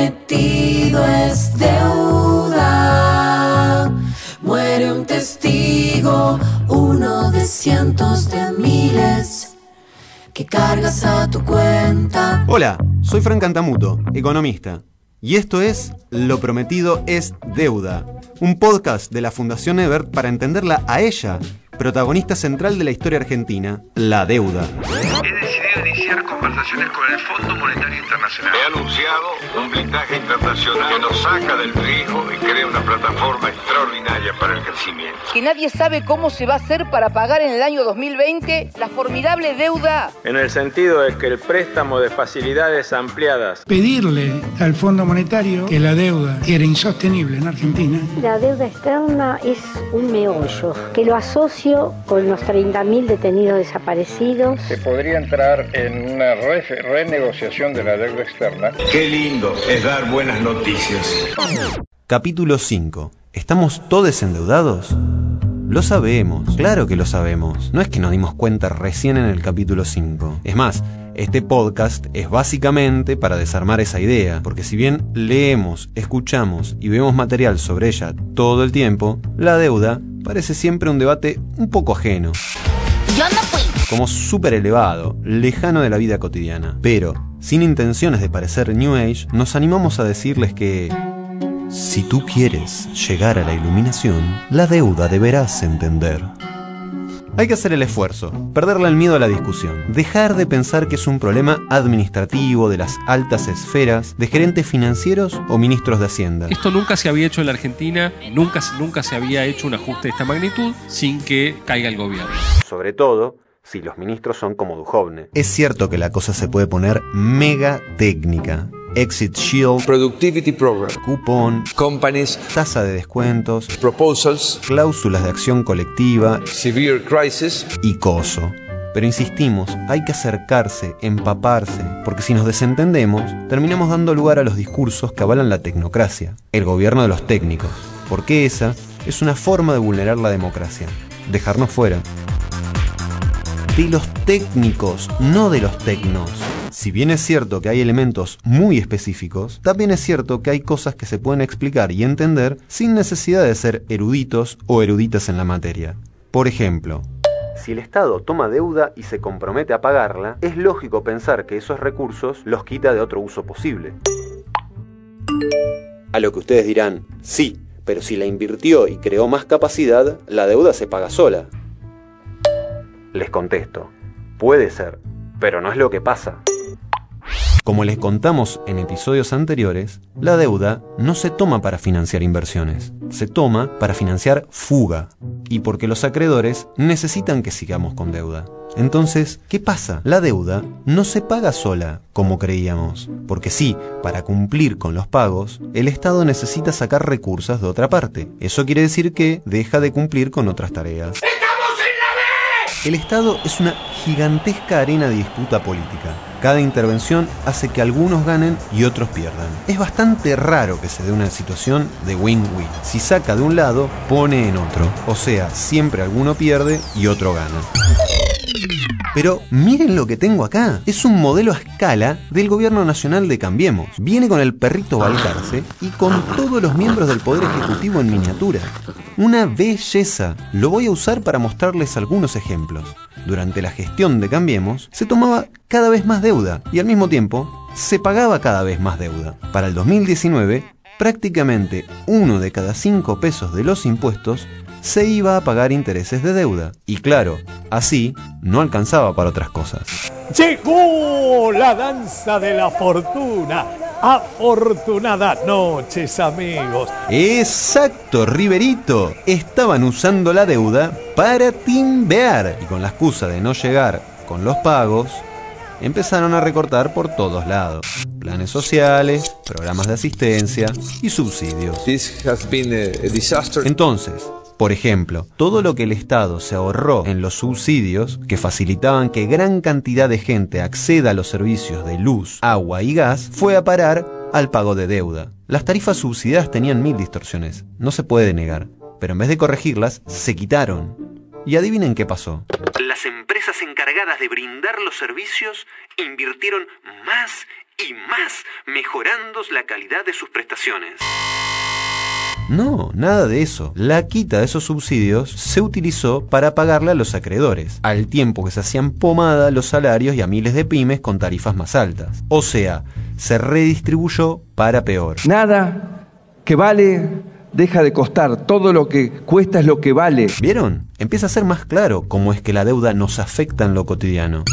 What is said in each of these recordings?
Prometido es deuda. Muere un testigo, uno de cientos de miles que cargas a tu cuenta. Hola, soy Frank Cantamuto, economista. Y esto es Lo Prometido es Deuda, un podcast de la Fundación Ebert para entenderla a ella, protagonista central de la historia argentina, la deuda. Iniciar conversaciones con el Fondo Monetario Internacional. He anunciado un blindaje internacional que nos saca del trigo y crea una plataforma extraordinaria para el crecimiento. que nadie sabe cómo se va a hacer para pagar en el año 2020 la formidable deuda en el sentido de que el préstamo de facilidades ampliadas pedirle al Fondo Monetario que la deuda era insostenible en Argentina La deuda externa es un meollo que lo asocio con los 30.000 detenidos desaparecidos. Se podría entrar en una re- renegociación de la deuda externa. Qué lindo es dar buenas noticias. Capítulo 5. ¿Estamos todos endeudados? Lo sabemos, claro que lo sabemos. No es que nos dimos cuenta recién en el capítulo 5. Es más, este podcast es básicamente para desarmar esa idea, porque si bien leemos, escuchamos y vemos material sobre ella todo el tiempo, la deuda parece siempre un debate un poco ajeno. Como súper elevado, lejano de la vida cotidiana. Pero, sin intenciones de parecer New Age, nos animamos a decirles que si tú quieres llegar a la iluminación, la deuda deberás entender. Hay que hacer el esfuerzo, perderle el miedo a la discusión, dejar de pensar que es un problema administrativo de las altas esferas, de gerentes financieros o ministros de Hacienda. Esto nunca se había hecho en la Argentina, nunca, nunca se había hecho un ajuste de esta magnitud sin que caiga el gobierno. Sobre todo, si los ministros son como Duhovne. Es cierto que la cosa se puede poner mega técnica. Exit Shield, Productivity Program, cupón, Companies, tasa de descuentos, Proposals, cláusulas de acción colectiva Severe Crisis. y coso. Pero insistimos, hay que acercarse, empaparse, porque si nos desentendemos, terminamos dando lugar a los discursos que avalan la tecnocracia, el gobierno de los técnicos, porque esa es una forma de vulnerar la democracia, dejarnos fuera. De los técnicos, no de los tecnos. Si bien es cierto que hay elementos muy específicos, también es cierto que hay cosas que se pueden explicar y entender sin necesidad de ser eruditos o eruditas en la materia. Por ejemplo, si el Estado toma deuda y se compromete a pagarla, es lógico pensar que esos recursos los quita de otro uso posible. A lo que ustedes dirán, sí, pero si la invirtió y creó más capacidad, la deuda se paga sola. Les contesto, puede ser, pero no es lo que pasa. Como les contamos en episodios anteriores, la deuda no se toma para financiar inversiones, se toma para financiar fuga, y porque los acreedores necesitan que sigamos con deuda. Entonces, ¿qué pasa? La deuda no se paga sola, como creíamos, porque sí, para cumplir con los pagos, el Estado necesita sacar recursos de otra parte. Eso quiere decir que deja de cumplir con otras tareas. El Estado es una gigantesca arena de disputa política. Cada intervención hace que algunos ganen y otros pierdan. Es bastante raro que se dé una situación de win-win. Si saca de un lado, pone en otro. O sea, siempre alguno pierde y otro gana. Pero miren lo que tengo acá. Es un modelo a escala del gobierno nacional de Cambiemos. Viene con el perrito Balcarce y con todos los miembros del Poder Ejecutivo en miniatura. Una belleza. Lo voy a usar para mostrarles algunos ejemplos. Durante la gestión de Cambiemos, se tomaba cada vez más deuda y al mismo tiempo se pagaba cada vez más deuda. Para el 2019, prácticamente uno de cada cinco pesos de los impuestos se iba a pagar intereses de deuda. Y claro, así no alcanzaba para otras cosas. Llegó la danza de la fortuna. Afortunadas noches, amigos. Exacto, Riverito. Estaban usando la deuda para timbear. Y con la excusa de no llegar con los pagos, empezaron a recortar por todos lados. planes sociales, programas de asistencia y subsidios. This has been a, a disaster. Entonces, por ejemplo, todo lo que el Estado se ahorró en los subsidios que facilitaban que gran cantidad de gente acceda a los servicios de luz, agua y gas fue a parar al pago de deuda. Las tarifas subsidiadas tenían mil distorsiones, no se puede negar, pero en vez de corregirlas, se quitaron. Y adivinen qué pasó. Las empresas encargadas de brindar los servicios invirtieron más y más, mejorando la calidad de sus prestaciones. No, nada de eso. La quita de esos subsidios se utilizó para pagarle a los acreedores, al tiempo que se hacían pomada los salarios y a miles de pymes con tarifas más altas. O sea, se redistribuyó para peor. Nada que vale deja de costar. Todo lo que cuesta es lo que vale. ¿Vieron? Empieza a ser más claro cómo es que la deuda nos afecta en lo cotidiano.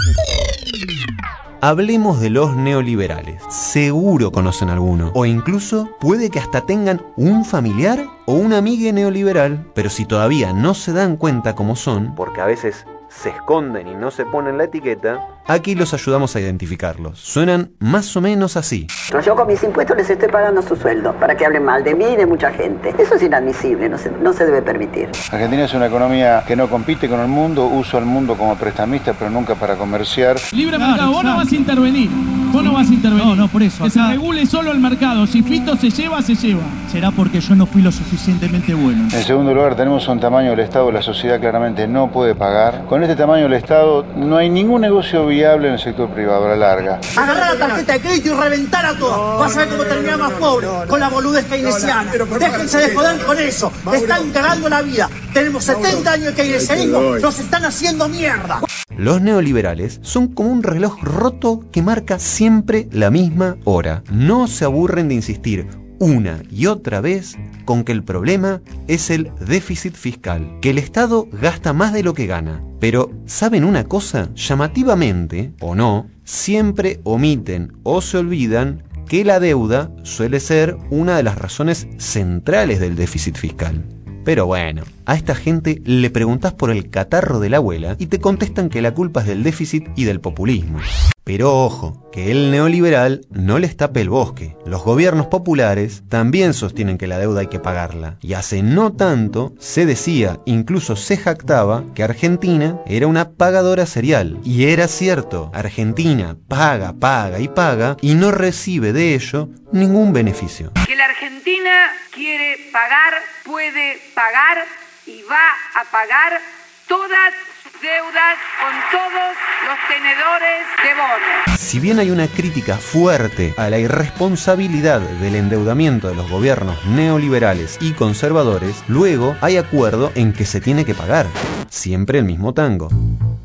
Hablemos de los neoliberales. Seguro conocen alguno. O incluso puede que hasta tengan un familiar o una amiga neoliberal. Pero si todavía no se dan cuenta cómo son, porque a veces se esconden y no se ponen la etiqueta, aquí los ayudamos a identificarlos. Suenan más o menos así. Yo con mis impuestos les estoy pagando su sueldo para que hablen mal de mí y de mucha gente. Eso es inadmisible, no se, no se debe permitir. Argentina es una economía que no compite con el mundo, usa al mundo como prestamista, pero nunca para comerciar. Libre mercado, vos no vas a intervenir. Vos no vas a intervenir. No, no, por eso. Que se regule solo el mercado. Si Fito se lleva, se lleva. Será porque yo no fui lo suficientemente bueno. En segundo lugar, tenemos un tamaño del Estado, la sociedad claramente no puede pagar. Con este tamaño del Estado no hay ningún negocio viable en el sector privado a la larga. Agarrar la tarjeta de crédito y reventar a todos. Vas a ver cómo terminamos más pobres con la boludez keynesiana. Déjense de joder con eso. Están cagando la vida. Tenemos 70 años de keynesianismo. Nos están haciendo mierda. Los neoliberales son como un reloj roto que marca siempre la misma hora. No se aburren de insistir una y otra vez con que el problema es el déficit fiscal, que el Estado gasta más de lo que gana. Pero, ¿saben una cosa? Llamativamente, o no, siempre omiten o se olvidan que la deuda suele ser una de las razones centrales del déficit fiscal. Pero bueno, a esta gente le preguntás por el catarro de la abuela y te contestan que la culpa es del déficit y del populismo. Pero ojo, que el neoliberal no les tape el bosque. Los gobiernos populares también sostienen que la deuda hay que pagarla. Y hace no tanto se decía, incluso se jactaba, que Argentina era una pagadora serial. Y era cierto, Argentina paga, paga y paga y no recibe de ello ningún beneficio. Que la Argentina quiere pagar, puede pagar y va a pagar todas sus deudas con todos los tenedores de bonos. Si bien hay una crítica fuerte a la irresponsabilidad del endeudamiento de los gobiernos neoliberales y conservadores, luego hay acuerdo en que se tiene que pagar. Siempre el mismo tango.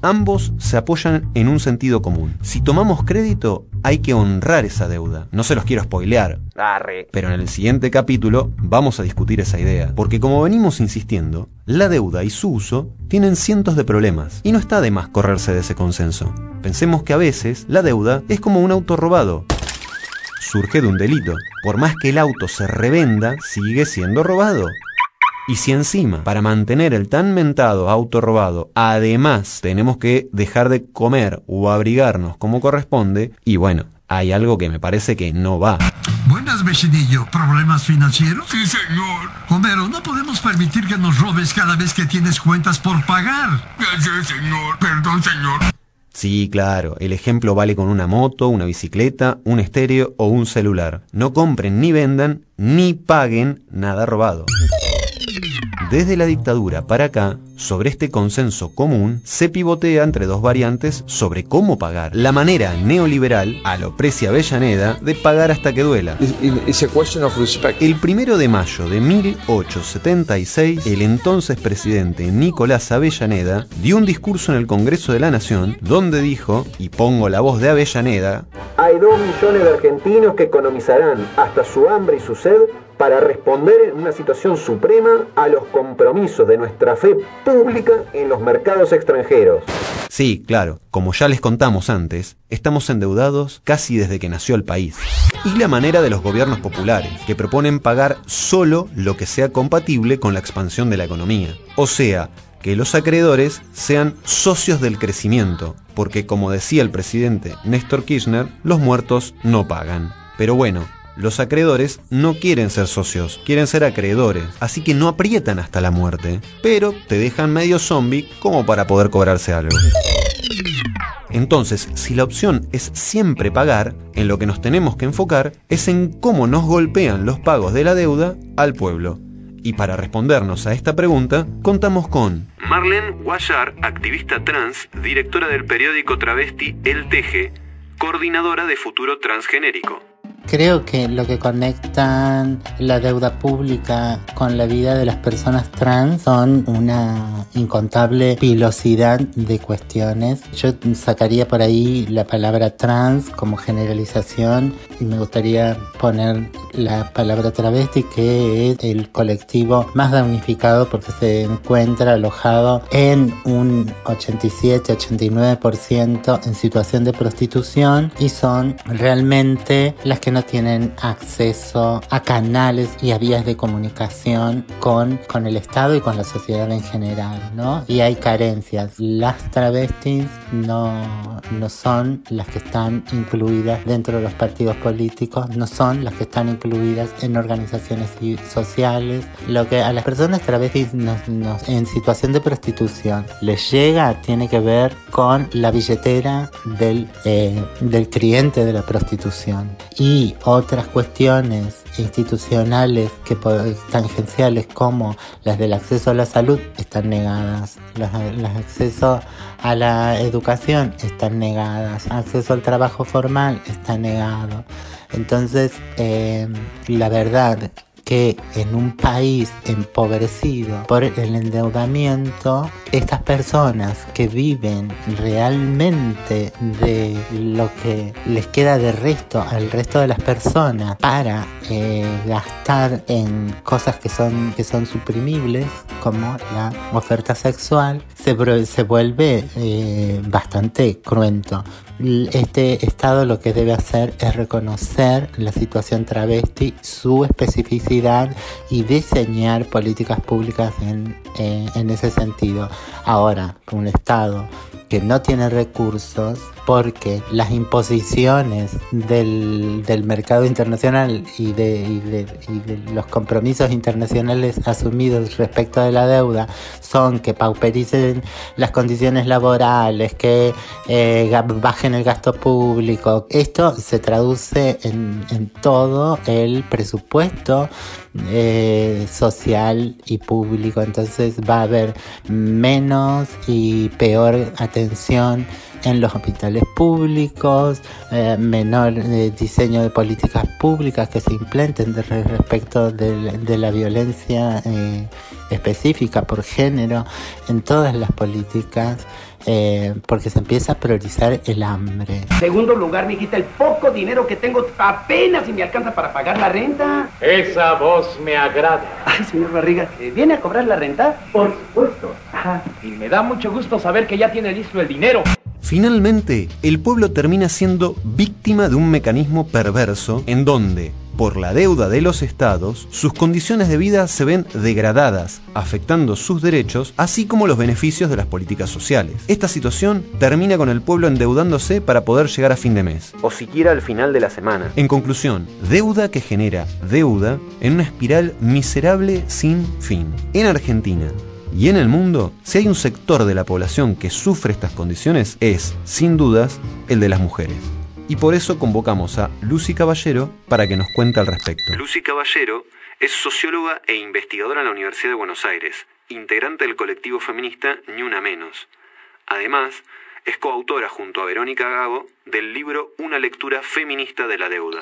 Ambos se apoyan en un sentido común. Si tomamos crédito, hay que honrar esa deuda. No se los quiero spoilear. Pero en el siguiente capítulo vamos a discutir esa idea. Porque como venimos insistiendo, la deuda y su uso tienen cientos de problemas. Y no está de más correrse de ese consenso. Pensemos que a veces la deuda es como un auto robado. Surge de un delito. Por más que el auto se revenda, sigue siendo robado. Y si encima, para mantener el tan mentado auto robado, además tenemos que dejar de comer o abrigarnos como corresponde, y bueno, hay algo que me parece que no va. Buenas, vecinillo. ¿Problemas financieros? Sí, señor. Homero, no podemos permitir que nos robes cada vez que tienes cuentas por pagar. Sí, señor. Perdón, señor. Sí, claro, el ejemplo vale con una moto, una bicicleta, un estéreo o un celular. No compren ni vendan ni paguen nada robado. Desde la dictadura para acá, sobre este consenso común, se pivotea entre dos variantes sobre cómo pagar. La manera neoliberal, a lo Precia Avellaneda, de pagar hasta que duela. It's a question of respect. El primero de mayo de 1876, el entonces presidente Nicolás Avellaneda dio un discurso en el Congreso de la Nación donde dijo, y pongo la voz de Avellaneda, Hay dos millones de argentinos que economizarán hasta su hambre y su sed para responder en una situación suprema a los compromisos de nuestra fe pública en los mercados extranjeros. Sí, claro, como ya les contamos antes, estamos endeudados casi desde que nació el país. Y la manera de los gobiernos populares, que proponen pagar solo lo que sea compatible con la expansión de la economía. O sea, que los acreedores sean socios del crecimiento porque como decía el presidente Néstor Kirchner, los muertos no pagan. Pero bueno, los acreedores no quieren ser socios, quieren ser acreedores, así que no aprietan hasta la muerte, pero te dejan medio zombie como para poder cobrarse algo. Entonces, si la opción es siempre pagar, en lo que nos tenemos que enfocar es en cómo nos golpean los pagos de la deuda al pueblo. Y para respondernos a esta pregunta, contamos con Marlene Guayar, activista trans, directora del periódico travesti El Teje, coordinadora de Futuro Transgenérico. Creo que lo que conectan la deuda pública con la vida de las personas trans son una incontable pilosidad de cuestiones. Yo sacaría por ahí la palabra trans como generalización y me gustaría poner la palabra travesti que es el colectivo más damnificado porque se encuentra alojado en un 87-89% en situación de prostitución y son realmente las que no tienen acceso a canales y a vías de comunicación con, con el Estado y con la sociedad en general, ¿no? Y hay carencias. Las travestis no, no son las que están incluidas dentro de los partidos políticos, no son las que están incluidas en organizaciones sociales. Lo que a las personas travestis en situación de prostitución les llega tiene que ver con la billetera del, eh, del cliente de la prostitución. Y otras cuestiones institucionales que tangenciales como las del acceso a la salud están negadas, los, acceso a la educación están negadas, acceso al trabajo formal está negado. Entonces, eh, la verdad que en un país empobrecido por el endeudamiento, estas personas que viven realmente de lo que les queda de resto al resto de las personas para eh, gastar en cosas que son, que son suprimibles, como la oferta sexual, se, se vuelve eh, bastante cruento. Este Estado lo que debe hacer es reconocer la situación travesti, su especificidad y diseñar políticas públicas en, eh, en ese sentido. Ahora, un Estado que no tiene recursos porque las imposiciones del, mercado internacional y de, los compromisos internacionales asumidos respecto de la deuda son que paupericen las condiciones laborales, que eh, bajen el gasto público. Esto se traduce en, todo el presupuesto eh, social y público. Entonces va a haber menos y peor atención en los hospitales públicos, eh, menor eh, diseño de políticas públicas que se implementen respecto de, la violencia eh, específica por género en todas las políticas. Porque se empieza a priorizar el hambre. Segundo lugar, me quita el poco dinero que tengo apenas si me alcanza para pagar la renta. Esa voz me agrada. Ay, señor Barriga, ¿viene a cobrar la renta? Por supuesto. Ajá. Y me da mucho gusto saber que ya tiene listo el dinero. Finalmente, el pueblo termina siendo víctima de un mecanismo perverso en donde, por la deuda de los estados, sus condiciones de vida se ven degradadas, afectando sus derechos, así como los beneficios de las políticas sociales. Esta situación termina con el pueblo endeudándose para poder llegar a fin de mes, o siquiera al final de la semana. En conclusión, deuda que genera deuda en una espiral miserable sin fin. En Argentina, y en el mundo, si hay un sector de la población que sufre estas condiciones, es, sin dudas, el de las mujeres. Y por eso convocamos a Lucy Caballero para que nos cuente al respecto. Lucy Caballero es socióloga e investigadora en la Universidad de Buenos Aires, integrante del colectivo feminista Ni Una Menos. Además, es coautora junto a Verónica Gago del libro Una lectura feminista de la deuda.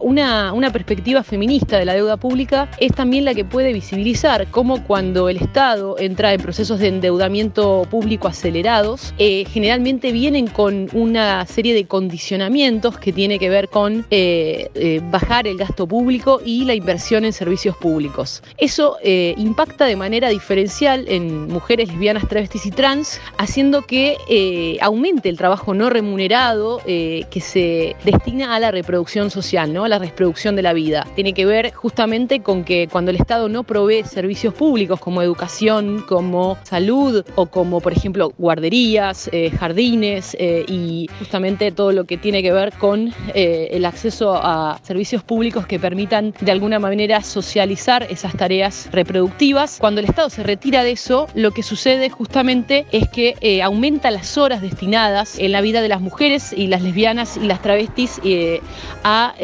Una, perspectiva feminista de la deuda pública es también la que puede visibilizar cómo cuando el Estado entra en procesos de endeudamiento público acelerados, eh, generalmente vienen con una serie de condicionamientos que tiene que ver con eh, eh, bajar el gasto público y la inversión en servicios públicos. Eso impacta de manera diferencial en mujeres lesbianas, travestis y trans, haciendo que aumente el trabajo no remunerado que se destina a la reproducción social, ¿no? La reproducción de la vida. Tiene que ver justamente con que cuando el Estado no provee servicios públicos como educación, como salud o como por ejemplo guarderías, eh, jardines eh, y justamente todo lo que tiene que ver con eh, el acceso a servicios públicos que permitan de alguna manera socializar esas tareas reproductivas. Cuando el Estado se retira de eso, lo que sucede justamente es que aumenta las horas destinadas en la vida de las mujeres y las lesbianas y las travestis a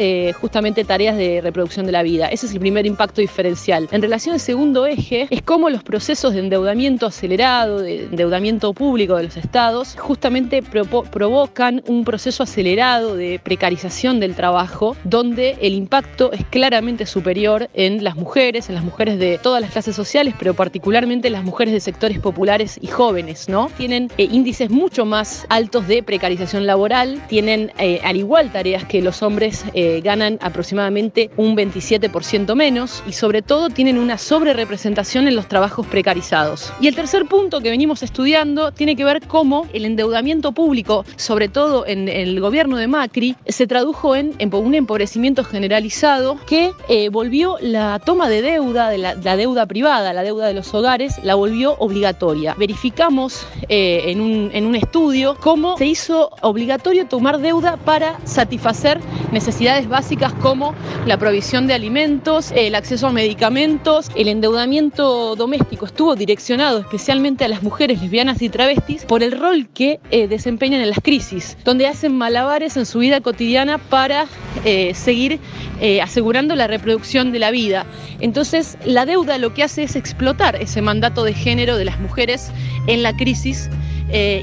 justamente tareas de reproducción de la vida. Ese es el primer impacto diferencial. En relación al segundo eje, es cómo los procesos de endeudamiento acelerado, de endeudamiento público de los estados, justamente provocan un proceso acelerado de precarización del trabajo, donde el impacto es claramente superior en las mujeres, en las mujeres de todas las clases sociales, pero particularmente en las mujeres de sectores populares y jóvenes, ¿no? Tienen eh, índices mucho más altos de precarización laboral, tienen eh, al igual tareas que los hombres eh, ganan aproximadamente un 27% menos y sobre todo tienen una sobrerepresentación en los trabajos precarizados. Y el tercer punto que venimos estudiando tiene que ver cómo el endeudamiento público, sobre todo en, el gobierno de Macri, se tradujo en, un empobrecimiento generalizado que eh, volvió la toma de deuda, de la, deuda privada, la deuda de los hogares, la volvió obligatoria. Verificamos eh, en, un, en un estudio cómo se hizo obligatorio tomar deuda para satisfacer necesidades básicas como la provisión de alimentos, el acceso a medicamentos, el endeudamiento doméstico estuvo direccionado especialmente a las mujeres lesbianas y travestis por el rol que eh, desempeñan en las crisis, donde hacen malabares en su vida cotidiana para eh, seguir eh, asegurando la reproducción de la vida. Entonces, la deuda lo que hace es explotar ese mandato de género de las mujeres en la crisis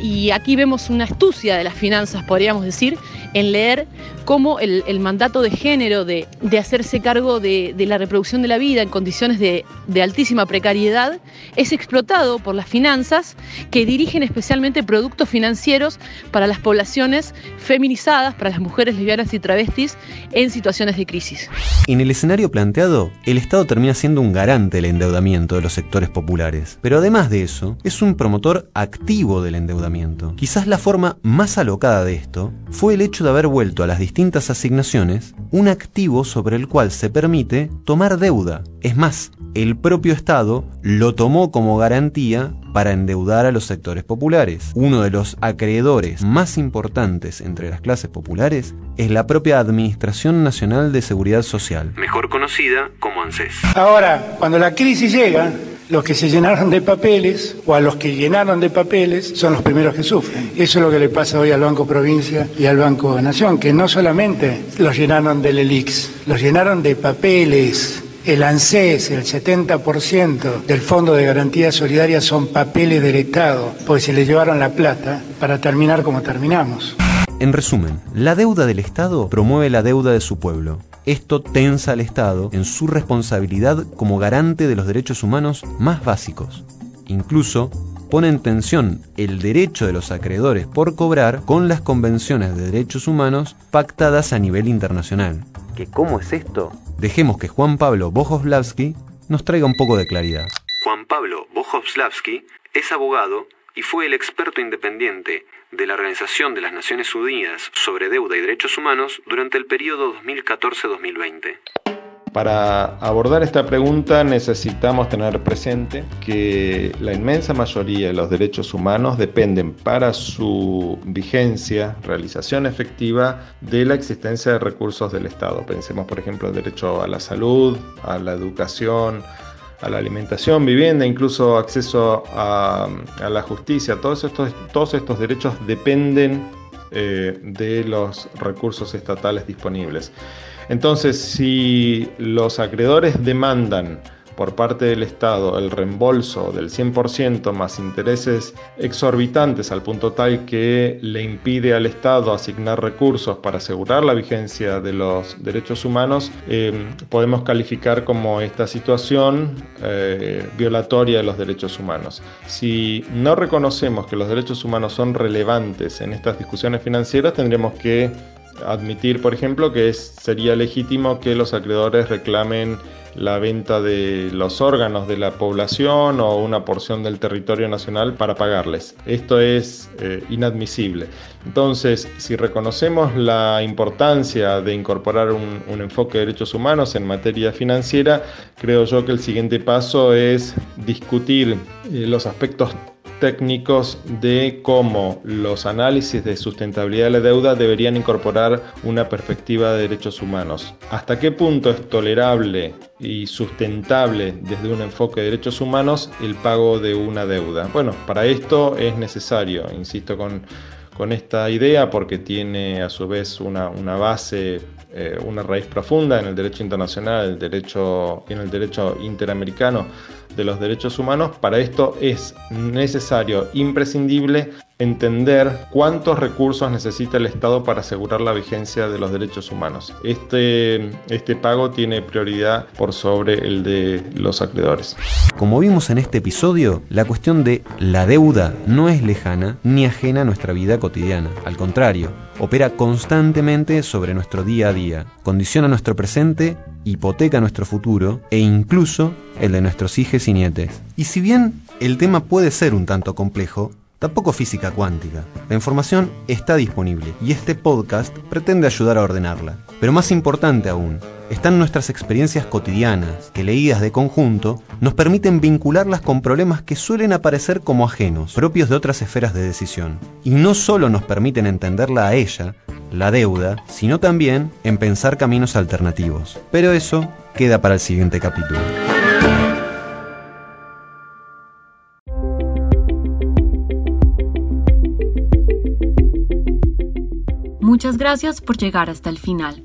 y aquí vemos una astucia de las finanzas, podríamos decir, en leer cómo el, mandato de género de, hacerse cargo de, la reproducción de la vida en condiciones de, altísima precariedad es explotado por las finanzas que dirigen especialmente productos financieros para las poblaciones feminizadas, para las mujeres lesbianas y travestis en situaciones de crisis. En el escenario planteado, el Estado termina siendo un garante del endeudamiento de los sectores populares, pero además de eso, es un promotor activo del endeudamiento. Quizás la forma más alocada de esto fue el hecho de haber vuelto a las distintas asignaciones un activo sobre el cual se permite tomar deuda. Es más, el propio Estado lo tomó como garantía para endeudar a los sectores populares. Uno de los acreedores más importantes entre las clases populares es la propia Administración Nacional de Seguridad Social, mejor conocida como ANSES. Ahora, cuando la crisis llega, los que se llenaron de papeles o a los que llenaron de papeles son los primeros que sufren. Eso es lo que le pasa hoy al Banco Provincia y al Banco Nación, que no solamente los llenaron del ELIX, los llenaron de papeles. El ANSES, el 70% del Fondo de Garantía Solidaria son papeles del Estado, pues se le llevaron la plata para terminar como terminamos. En resumen, la deuda del Estado promueve la deuda de su pueblo esto tensa al Estado en su responsabilidad como garante de los derechos humanos más básicos. Incluso pone en tensión el derecho de los acreedores por cobrar con las convenciones de derechos humanos pactadas a nivel internacional. ¿Que cómo es esto? Dejemos que Juan Pablo Bojoslavsky nos traiga un poco de claridad. Juan Pablo Bojoslavsky es abogado y fue el experto independiente de la Organización de las Naciones Unidas sobre Deuda y Derechos Humanos durante el periodo 2014-2020. Para abordar esta pregunta necesitamos tener presente que la inmensa mayoría de los derechos humanos dependen para su vigencia, realización efectiva, de la existencia de recursos del Estado. Pensemos, por ejemplo, el derecho a la salud, a la educación, a la alimentación, vivienda, incluso acceso a, la justicia. Todos estos, todos estos derechos dependen eh, de los recursos estatales disponibles. Entonces, si los acreedores demandan por parte del Estado el reembolso del 100% más intereses exorbitantes al punto tal que le impide al Estado asignar recursos para asegurar la vigencia de los derechos humanos, eh, podemos calificar como esta situación eh, violatoria de los derechos humanos. Si no reconocemos que los derechos humanos son relevantes en estas discusiones financieras, tendremos que admitir, por ejemplo, que sería legítimo que los acreedores reclamen la venta de los órganos de la población o una porción del territorio nacional para pagarles. Esto es eh, inadmisible. Entonces, si reconocemos la importancia de incorporar un, enfoque de derechos humanos en materia financiera, creo yo que el siguiente paso es discutir eh, los aspectos técnicos de cómo los análisis de sustentabilidad de la deuda deberían incorporar una perspectiva de derechos humanos. ¿Hasta qué punto es tolerable y sustentable desde un enfoque de derechos humanos el pago de una deuda? Bueno, para esto es necesario, insisto con, esta idea, porque tiene a su vez una, una base eh, una raíz profunda en el derecho internacional el derecho, en el derecho interamericano de los derechos humanos. Para esto es necesario, imprescindible, entender cuántos recursos necesita el Estado para asegurar la vigencia de los derechos humanos. Este, este pago tiene prioridad por sobre el de los acreedores. Como vimos en este episodio, la cuestión de la deuda no es lejana ni ajena a nuestra vida cotidiana. Al contrario, opera constantemente sobre nuestro día a día, condiciona nuestro presente, hipoteca nuestro futuro e incluso el de nuestros hijos y nietes. Y si bien el tema puede ser un tanto complejo, tampoco física cuántica. La información está disponible y este podcast pretende ayudar a ordenarla. Pero más importante aún, están nuestras experiencias cotidianas, que leídas de conjunto, nos permiten vincularlas con problemas que suelen aparecer como ajenos, propios de otras esferas de decisión. Y no solo nos permiten entenderla a ella, la deuda, sino también en pensar caminos alternativos. Pero eso queda para el siguiente capítulo. Muchas gracias por llegar hasta el final.